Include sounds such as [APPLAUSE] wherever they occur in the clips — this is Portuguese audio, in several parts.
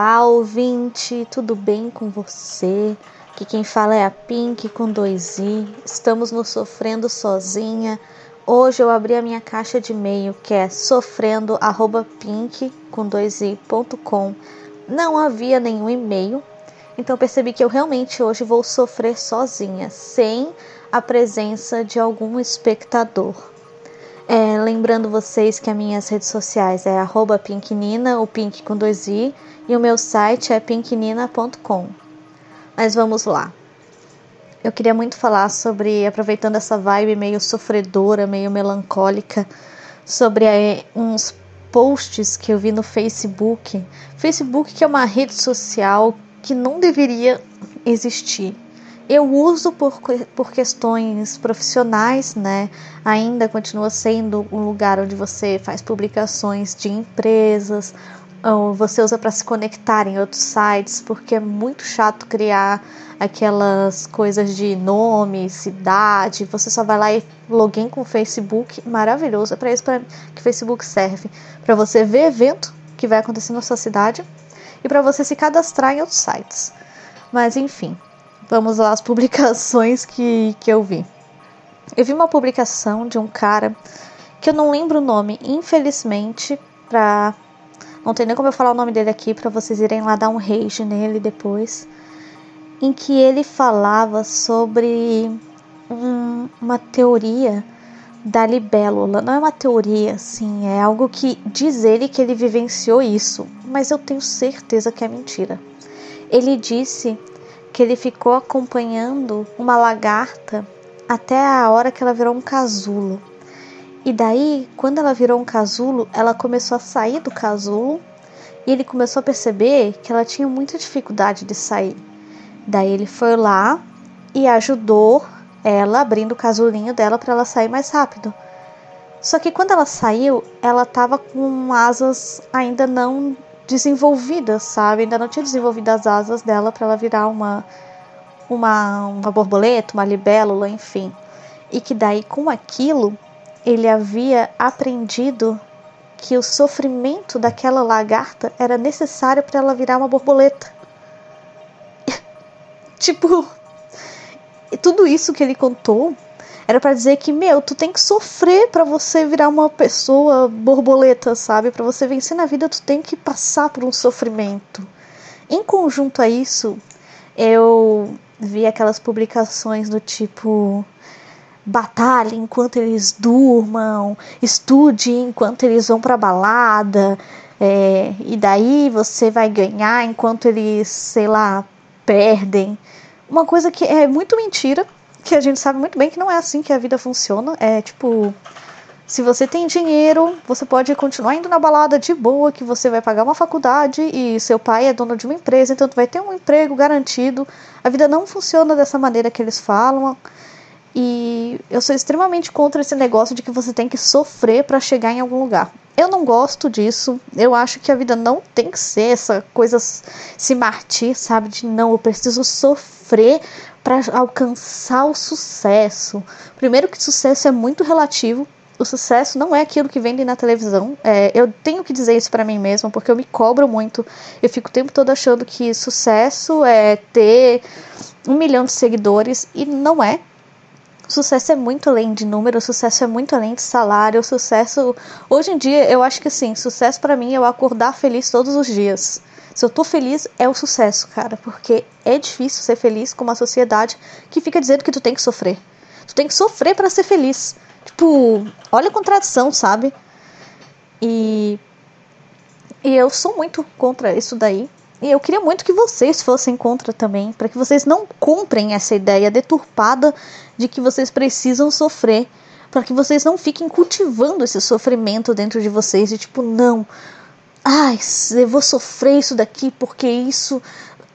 Olá, ouvinte, tudo bem com você? Que quem fala é a Pink com dois i. Estamos no Sofrendo Sozinha. Hoje eu abri a minha caixa de e-mail que é sofrendo@pink com dois i.com. Não havia nenhum e-mail, então percebi que eu realmente hoje vou sofrer sozinha, sem a presença de algum espectador. É, lembrando vocês que as minhas redes sociais é pinknina, o pink com dois i, e o meu site é pinknina.com. Mas vamos lá. Eu queria muito falar sobre, aproveitando essa vibe meio sofredora, meio melancólica, sobre é, uns posts que eu vi no Facebook. Facebook que é uma rede social que não deveria existir eu uso por, por questões profissionais, né? Ainda continua sendo um lugar onde você faz publicações de empresas, ou você usa para se conectar em outros sites, porque é muito chato criar aquelas coisas de nome, cidade. Você só vai lá e login com o Facebook, maravilhoso. É para isso pra, que o Facebook serve, para você ver evento que vai acontecer na sua cidade e para você se cadastrar em outros sites. Mas enfim, Vamos lá, as [LAUGHS] publicações que, que eu vi. Eu vi uma publicação de um cara que eu não lembro o nome, infelizmente, pra. Não tem nem como eu falar o nome dele aqui para vocês irem lá dar um rage nele depois. Em que ele falava sobre um, uma teoria da libélula. Não é uma teoria, assim, é algo que diz ele que ele vivenciou isso, mas eu tenho certeza que é mentira. Ele disse que ele ficou acompanhando uma lagarta até a hora que ela virou um casulo. E daí, quando ela virou um casulo, ela começou a sair do casulo e ele começou a perceber que ela tinha muita dificuldade de sair. Daí ele foi lá e ajudou ela abrindo o casulinho dela para ela sair mais rápido. Só que quando ela saiu, ela estava com asas ainda não desenvolvida, sabe? Ainda não tinha desenvolvido as asas dela para ela virar uma, uma, uma borboleta, uma libélula, enfim. E que daí com aquilo ele havia aprendido que o sofrimento daquela lagarta era necessário para ela virar uma borboleta. [LAUGHS] tipo, tudo isso que ele contou era para dizer que, meu, tu tem que sofrer para você virar uma pessoa borboleta, sabe? Para você vencer na vida, tu tem que passar por um sofrimento. Em conjunto a isso, eu vi aquelas publicações do tipo batalha enquanto eles durmam, estude enquanto eles vão para balada, é, e daí você vai ganhar enquanto eles, sei lá, perdem. Uma coisa que é muito mentira, que a gente sabe muito bem que não é assim que a vida funciona. É tipo, se você tem dinheiro, você pode continuar indo na balada de boa, que você vai pagar uma faculdade e seu pai é dono de uma empresa, então tu vai ter um emprego garantido. A vida não funciona dessa maneira que eles falam. E eu sou extremamente contra esse negócio de que você tem que sofrer para chegar em algum lugar. Eu não gosto disso. Eu acho que a vida não tem que ser essa coisa se martir, sabe? De não, eu preciso sofrer para alcançar o sucesso. Primeiro que sucesso é muito relativo. O sucesso não é aquilo que vendem na televisão. É, eu tenho que dizer isso para mim mesma, porque eu me cobro muito. Eu fico o tempo todo achando que sucesso é ter um milhão de seguidores e não é. Sucesso é muito além de número, sucesso é muito além de salário, sucesso. Hoje em dia, eu acho que sim, sucesso para mim é eu acordar feliz todos os dias. Se eu tô feliz, é o sucesso, cara. Porque é difícil ser feliz com uma sociedade que fica dizendo que tu tem que sofrer. Tu tem que sofrer para ser feliz. Tipo, olha a contradição, sabe? E. E eu sou muito contra isso daí. E eu queria muito que vocês fossem contra também, para que vocês não comprem essa ideia deturpada de que vocês precisam sofrer, para que vocês não fiquem cultivando esse sofrimento dentro de vocês e tipo, não, ai, eu vou sofrer isso daqui porque isso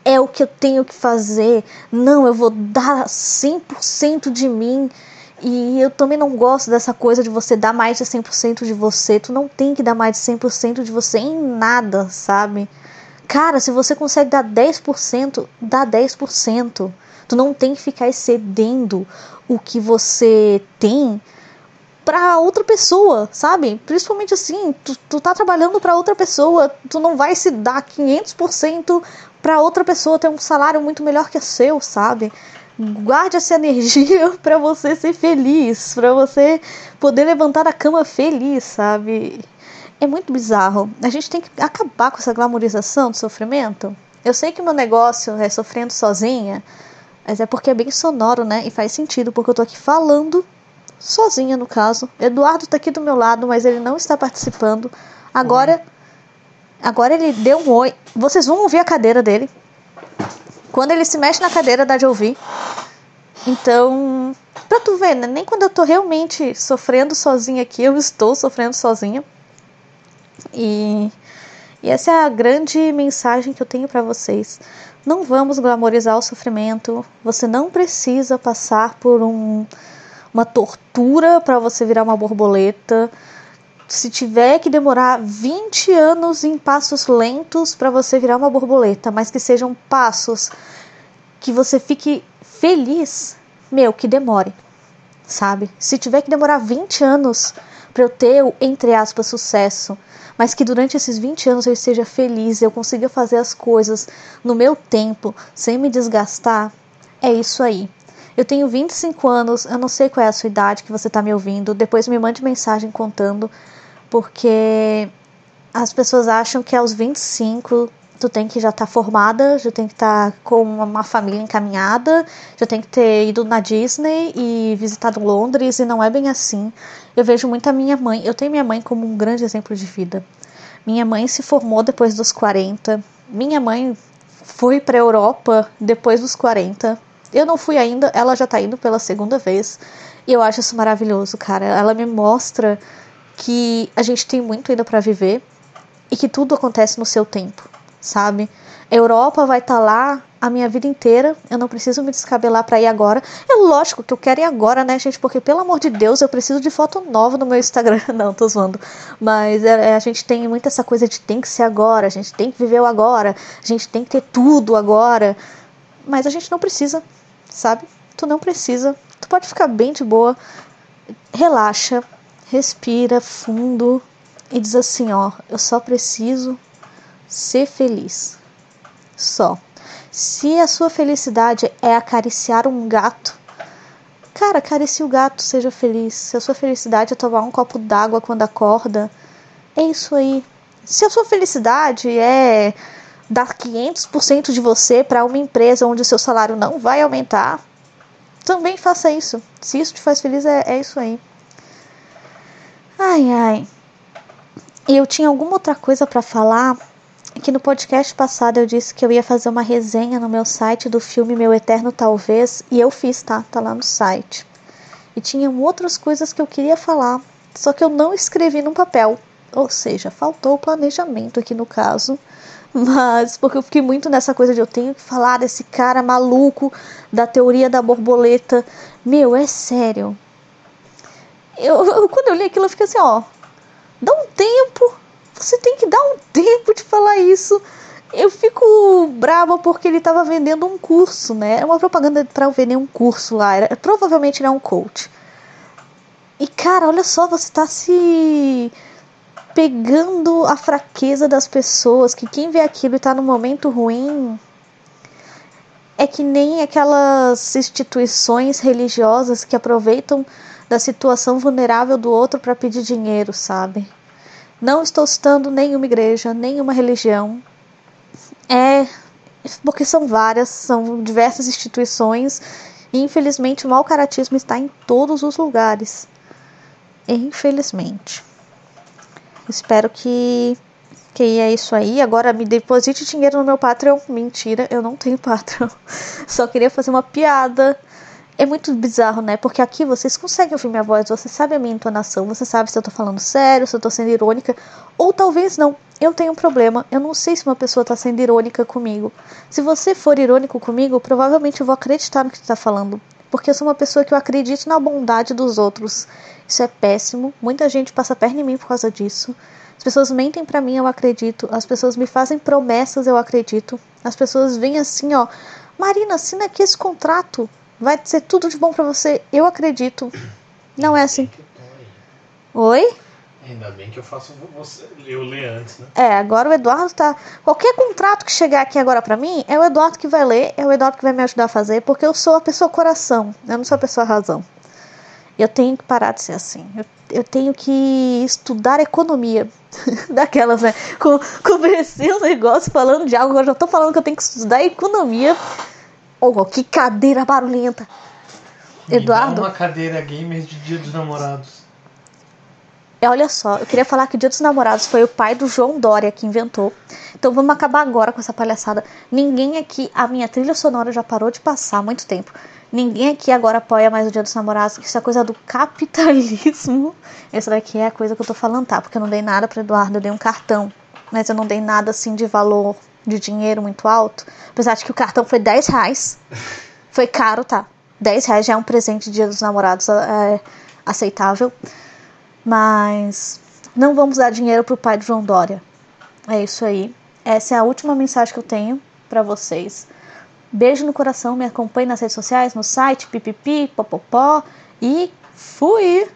é o que eu tenho que fazer. Não, eu vou dar 100% de mim. E eu também não gosto dessa coisa de você dar mais de 100% de você. Tu não tem que dar mais de 100% de você em nada, sabe? Cara, se você consegue dar 10%, dá 10%. Tu não tem que ficar excedendo o que você tem para outra pessoa, sabe? Principalmente assim, tu, tu tá trabalhando para outra pessoa, tu não vai se dar 500% para outra pessoa ter um salário muito melhor que o seu, sabe? Guarde essa [LAUGHS] energia para você ser feliz, para você poder levantar da cama feliz, sabe? É muito bizarro. A gente tem que acabar com essa glamorização do sofrimento. Eu sei que meu negócio é sofrendo sozinha, mas é porque é bem sonoro, né? E faz sentido, porque eu tô aqui falando sozinha no caso. Eduardo tá aqui do meu lado, mas ele não está participando. Agora, agora ele deu um oi. Vocês vão ouvir a cadeira dele. Quando ele se mexe na cadeira, dá de ouvir. Então, pra tu ver, né? nem quando eu tô realmente sofrendo sozinha aqui, eu estou sofrendo sozinha. E, e essa é a grande mensagem que eu tenho para vocês. Não vamos glamorizar o sofrimento. Você não precisa passar por um uma tortura para você virar uma borboleta. Se tiver que demorar 20 anos em passos lentos para você virar uma borboleta, mas que sejam passos que você fique feliz, meu, que demore, sabe? Se tiver que demorar 20 anos para eu ter o, entre aspas, sucesso, mas que durante esses 20 anos eu esteja feliz, eu consiga fazer as coisas no meu tempo, sem me desgastar, é isso aí. Eu tenho 25 anos, eu não sei qual é a sua idade que você está me ouvindo. Depois me mande mensagem contando, porque as pessoas acham que aos 25 tu tem que já estar tá formada, já tem que estar tá com uma família encaminhada, já tem que ter ido na Disney e visitado Londres, e não é bem assim. Eu vejo muito a minha mãe, eu tenho minha mãe como um grande exemplo de vida. Minha mãe se formou depois dos 40. Minha mãe foi para a Europa depois dos 40 eu não fui ainda, ela já tá indo pela segunda vez. E eu acho isso maravilhoso, cara. Ela me mostra que a gente tem muito ainda para viver e que tudo acontece no seu tempo, sabe? Europa vai estar tá lá a minha vida inteira. Eu não preciso me descabelar para ir agora. É lógico que eu quero ir agora, né, gente? Porque, pelo amor de Deus, eu preciso de foto nova no meu Instagram. [LAUGHS] Não, tô zoando. Mas é, é, a gente tem muito essa coisa de tem que ser agora, a gente tem que viver o agora, a gente tem que ter tudo agora. Mas a gente não precisa sabe? Tu não precisa, tu pode ficar bem de boa, relaxa, respira fundo e diz assim: ó, eu só preciso ser feliz. Só. Se a sua felicidade é acariciar um gato, cara, acaricie o gato, seja feliz. Se a sua felicidade é tomar um copo d'água quando acorda, é isso aí. Se a sua felicidade é dar 500% de você para uma empresa onde o seu salário não vai aumentar, também faça isso. Se isso te faz feliz, é, é isso aí. Ai, ai. Eu tinha alguma outra coisa para falar. Que no podcast passado eu disse que eu ia fazer uma resenha no meu site do filme Meu Eterno Talvez. E eu fiz, tá? Tá lá no site. E tinham outras coisas que eu queria falar. Só que eu não escrevi no papel. Ou seja, faltou o planejamento aqui no caso. [LAUGHS] Mas porque eu fiquei muito nessa coisa de eu tenho que falar desse cara maluco da teoria da borboleta. Meu, é sério. Eu, [LAUGHS] eu, quando eu li aquilo, eu fiquei assim, ó. Dá um tempo. Você tem que dar um tempo de falar isso. Eu fico brava porque ele estava vendendo um curso, né? É uma propaganda para vender um curso lá. Era, provavelmente ele é um coach. E cara, olha só, você está se pegando a fraqueza das pessoas, que quem vê aquilo e tá no momento ruim é que nem aquelas instituições religiosas que aproveitam da situação vulnerável do outro para pedir dinheiro, sabe? Não estou citando nenhuma igreja, nenhuma religião. É porque são várias, são diversas instituições e infelizmente o mau caratismo está em todos os lugares. Infelizmente. Espero que que é isso aí. Agora me deposite dinheiro no meu Patreon. Mentira, eu não tenho Patreon. [LAUGHS] Só queria fazer uma piada. É muito bizarro, né? Porque aqui vocês conseguem ouvir minha voz, você sabe a minha entonação, você sabe se eu tô falando sério, se eu tô sendo irônica, ou talvez não. Eu tenho um problema, eu não sei se uma pessoa tá sendo irônica comigo. Se você for irônico comigo, provavelmente eu vou acreditar no que tu tá falando. Porque eu sou uma pessoa que eu acredito na bondade dos outros. Isso é péssimo. Muita gente passa perna em mim por causa disso. As pessoas mentem para mim, eu acredito. As pessoas me fazem promessas, eu acredito. As pessoas vêm assim, ó, Marina, assina aqui esse contrato. Vai ser tudo de bom para você. Eu acredito. Não é assim. Oi? Ainda bem que eu faço você, eu ler antes, né? É, agora o Eduardo tá. Qualquer contrato que chegar aqui agora pra mim, é o Eduardo que vai ler, é o Eduardo que vai me ajudar a fazer, porque eu sou a pessoa coração, eu não sou a pessoa razão. Eu tenho que parar de ser assim. Eu, eu tenho que estudar economia. [LAUGHS] Daquelas, né? Com, comecei um negócio falando de algo, eu já tô falando que eu tenho que estudar economia. Oh, que cadeira barulhenta. Me Eduardo. Uma cadeira gamer de Dia dos Namorados. É, olha só, eu queria falar que o Dia dos Namorados foi o pai do João Dória que inventou. Então vamos acabar agora com essa palhaçada. Ninguém aqui, a minha trilha sonora já parou de passar há muito tempo. Ninguém aqui agora apoia mais o Dia dos Namorados, que isso é coisa do capitalismo. [LAUGHS] Essa daqui é a coisa que eu tô falando, tá? Porque eu não dei nada pro Eduardo, eu dei um cartão. Mas eu não dei nada assim de valor de dinheiro muito alto. Apesar de que o cartão foi 10 reais. [LAUGHS] Foi caro, tá? 10 reais já é um presente de Dia dos Namorados é, aceitável. Mas não vamos dar dinheiro pro pai do João Dória. É isso aí. Essa é a última mensagem que eu tenho para vocês. Beijo no coração, me acompanhe nas redes sociais, no site, pipipi, popopó e fui!